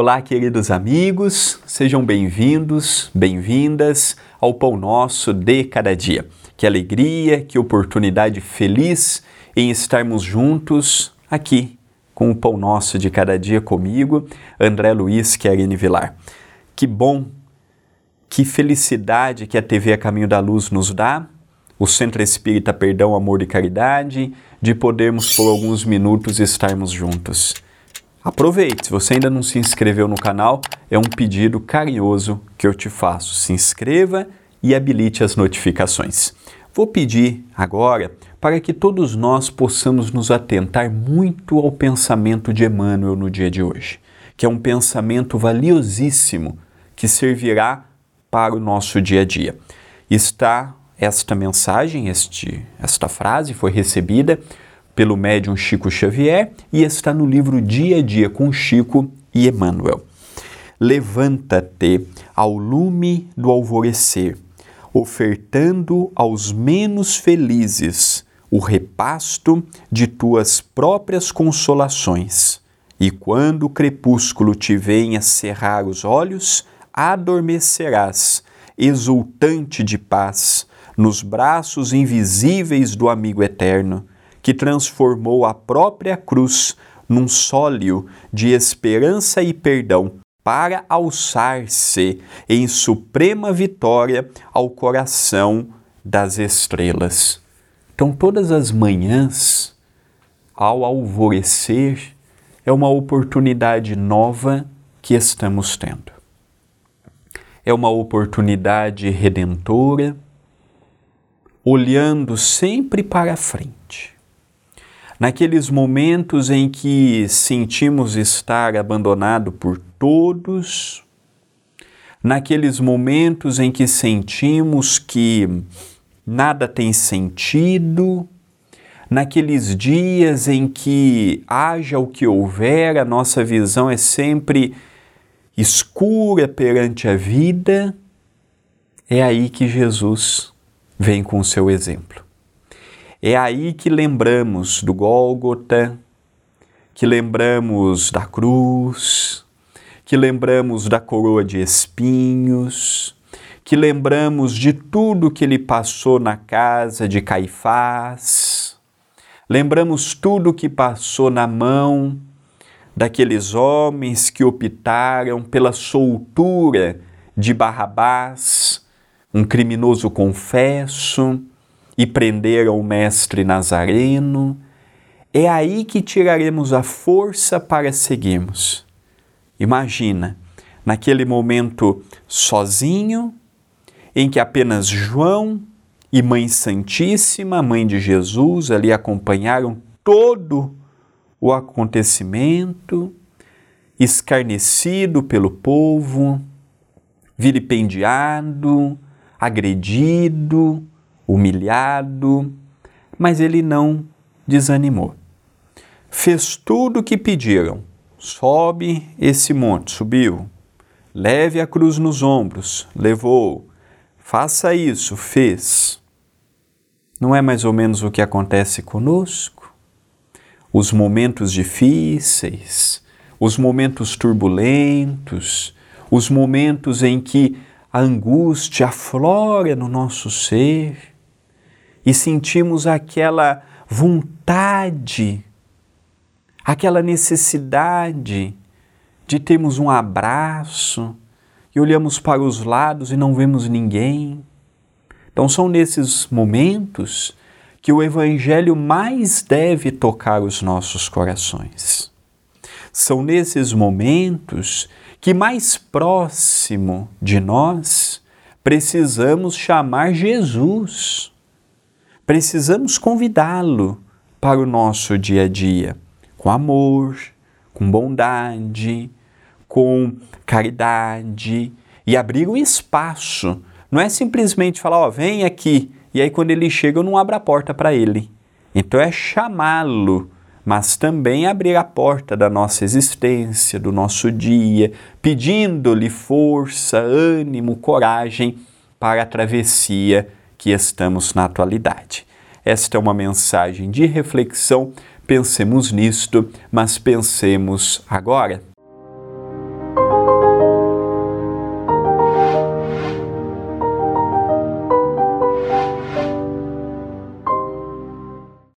Olá, queridos amigos, sejam bem-vindos, bem-vindas ao Pão Nosso de Cada Dia. Que alegria, que oportunidade feliz em estarmos juntos aqui com o Pão Nosso de Cada Dia comigo, André Luiz Querine Vilar. Que bom, que felicidade que a TV A Caminho da Luz nos dá, o Centro Espírita Perdão, Amor e Caridade, de podermos por alguns minutos estarmos juntos. Aproveite, se você ainda não se inscreveu no canal, é um pedido carinhoso que eu te faço. Se inscreva e habilite as notificações. Vou pedir agora para que todos nós possamos nos atentar muito ao pensamento de Emmanuel no dia de hoje, que é um pensamento valiosíssimo que servirá para o nosso dia a dia. Está esta mensagem, este, esta frase foi recebida pelo médium Chico Xavier e está no livro Dia a Dia com Chico e Emmanuel. Levanta-te ao lume do alvorecer, ofertando aos menos felizes o repasto de tuas próprias consolações. E quando o crepúsculo te venha cerrar os olhos, adormecerás, exultante de paz, nos braços invisíveis do amigo eterno que transformou a própria cruz num sólio de esperança e perdão para alçar-se em suprema vitória ao coração das estrelas. Então, todas as manhãs, ao alvorecer, é uma oportunidade nova que estamos tendo. É uma oportunidade redentora, olhando sempre para frente naqueles momentos em que sentimos estar abandonado por todos, naqueles momentos em que sentimos que nada tem sentido, naqueles dias em que haja o que houver, a nossa visão é sempre escura perante a vida, é aí que Jesus vem com o seu exemplo. É aí que lembramos do Gólgota, que lembramos da cruz, que lembramos da coroa de espinhos, que lembramos de tudo que ele passou na casa de Caifás, lembramos tudo que passou na mão daqueles homens que optaram pela soltura de Barrabás, um criminoso confesso e prenderam o mestre Nazareno. É aí que tiraremos a força para seguirmos. Imagina, naquele momento sozinho, em que apenas João e Mãe Santíssima, Mãe de Jesus, ali acompanharam todo o acontecimento, escarnecido pelo povo, vilipendiado, agredido, humilhado, mas ele não desanimou. Fez tudo o que pediram. Sobe esse monte, subiu. Leve a cruz nos ombros, levou. Faça isso, fez. Não é mais ou menos o que acontece conosco? Os momentos difíceis, os momentos turbulentos, os momentos em que a angústia aflora no nosso ser, e sentimos aquela vontade, aquela necessidade de termos um abraço e olhamos para os lados e não vemos ninguém. Então, são nesses momentos que o Evangelho mais deve tocar os nossos corações. São nesses momentos que, mais próximo de nós, precisamos chamar Jesus precisamos convidá-lo para o nosso dia a dia, com amor, com bondade, com caridade e abrir um espaço. Não é simplesmente falar, ó, oh, vem aqui, e aí quando ele chega eu não abro a porta para ele. Então é chamá-lo, mas também abrir a porta da nossa existência, do nosso dia, pedindo-lhe força, ânimo, coragem para a travessia que estamos na atualidade. Esta é uma mensagem de reflexão. Pensemos nisto, mas pensemos agora.